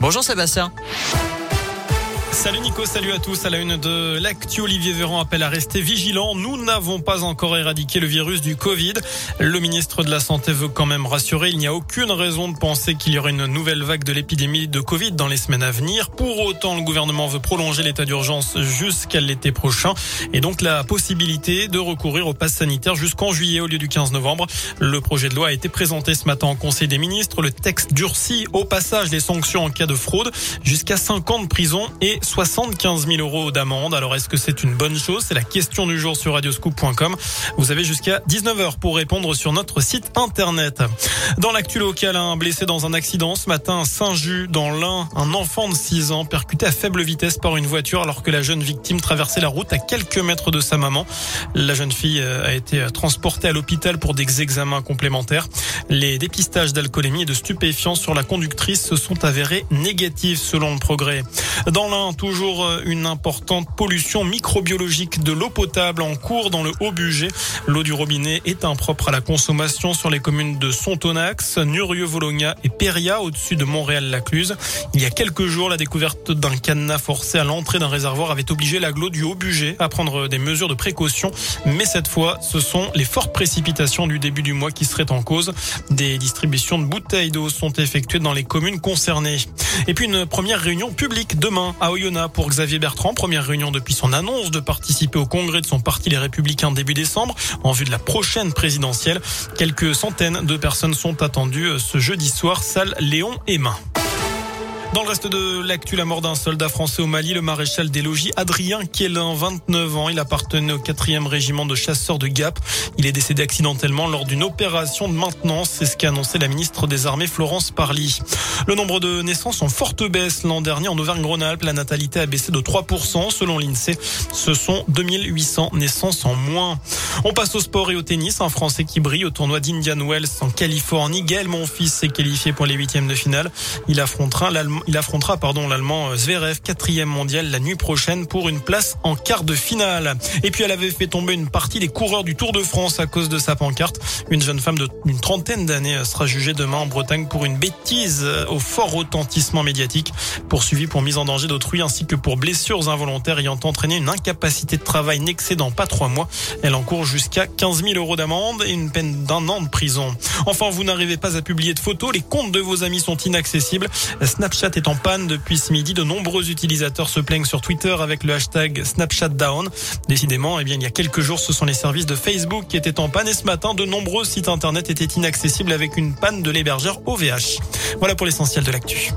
Bonjour Sébastien. Salut Nico, salut à tous. À la une de l'actu, Olivier Véran appelle à rester vigilant. Nous n'avons pas encore éradiqué le virus du Covid. Le ministre de la Santé veut quand même rassurer. Il n'y a aucune raison de penser qu'il y aurait une nouvelle vague de l'épidémie de Covid dans les semaines à venir. Pour autant, le gouvernement veut prolonger l'état d'urgence jusqu'à l'été prochain et donc la possibilité de recourir au pass sanitaire jusqu'en juillet au lieu du 15 novembre. Le projet de loi a été présenté ce matin en Conseil des ministres. Le texte durcit au passage les sanctions en cas de fraude jusqu'à 5 ans de prison et 75 000 euros d'amende. Alors est-ce que c'est une bonne chose? C'est la question du jour sur radioscoop.com. Vous avez jusqu'à 19h pour répondre sur notre site internet. Dans l'actu local, un blessé dans un accident ce matin à Saint-Just dans l'Ain, un enfant de 6 ans percuté à faible vitesse par une voiture alors que la jeune victime traversait la route à quelques mètres de sa maman. La jeune fille euh, a été transportée à l'hôpital pour des examens complémentaires. Les dépistages d'alcoolémie et de stupéfiants sur la conductrice se sont avérés négatifs selon le progrès. Dans l'Ain, toujours euh, une importante pollution microbiologique de l'eau potable en cours dans le Haut-Bugey. L'eau du robinet est impropre à la consommation sur les communes de Sontonax, Nurieux-Vologna et Péria au-dessus de Montréal-Lacluse. Il y a quelques jours, la découverte d'un cadenas forcé à l'entrée d'un réservoir avait obligé l'aglo du Haut-Bugey à prendre des mesures de précaution. Mais cette fois, ce sont les fortes précipitations du début du mois qui seraient en cause. Des distributions de bouteilles d'eau sont effectuées dans les communes concernées. Et puis une première réunion publique demain à Pour Xavier Bertrand. Première réunion depuis son annonce de participer au congrès de son parti Les Républicains début décembre en vue de la prochaine présidentielle. Quelques centaines de personnes sont attendues ce jeudi soir, salle Léon Emma. Dans le reste de l'actu, la mort d'un soldat français au Mali, le maréchal des logis Adrien Kélin, 29 ans. Il appartenait au 4e régiment de chasseurs de Gap. Il est décédé accidentellement lors d'une opération de maintenance. C'est ce qu'a annoncé la ministre des Armées Florence Parly. Le nombre de naissances en forte baisse l'an dernier en Auvergne-Rhône-Alpes. La natalité a baissé de 3% selon l'INSEE. Ce sont 2800 naissances en moins. On passe au sport et au tennis. Un Français qui brille au tournoi d'Indian Wells en Californie. Gaël Monfils s'est qualifié pour les huitièmes de finale. Il affrontera l'Allemand il affrontera pardon l'Allemand Zverev, quatrième mondial la nuit prochaine pour une place en quart de finale. Et puis elle avait fait tomber une partie des coureurs du Tour de France à cause de sa pancarte. Une jeune femme d'une trentaine d'années sera jugée demain en Bretagne pour une bêtise au fort retentissement médiatique, poursuivie pour mise en danger d'autrui ainsi que pour blessures involontaires ayant entraîné une incapacité de travail n'excédant pas trois mois. Elle encourt jusqu'à 15 000 euros d'amende et une peine d'un an de prison. Enfin, vous n'arrivez pas à publier de photos, les comptes de vos amis sont inaccessibles. Snapchat est en panne depuis ce midi. De nombreux utilisateurs se plaignent sur Twitter avec le hashtag Snapchat Down. Décidément, eh bien, il y a quelques jours, ce sont les services de Facebook qui étaient en panne et ce matin, de nombreux sites internet étaient inaccessibles avec une panne de l'hébergeur OVH. Voilà pour l'essentiel de l'actu.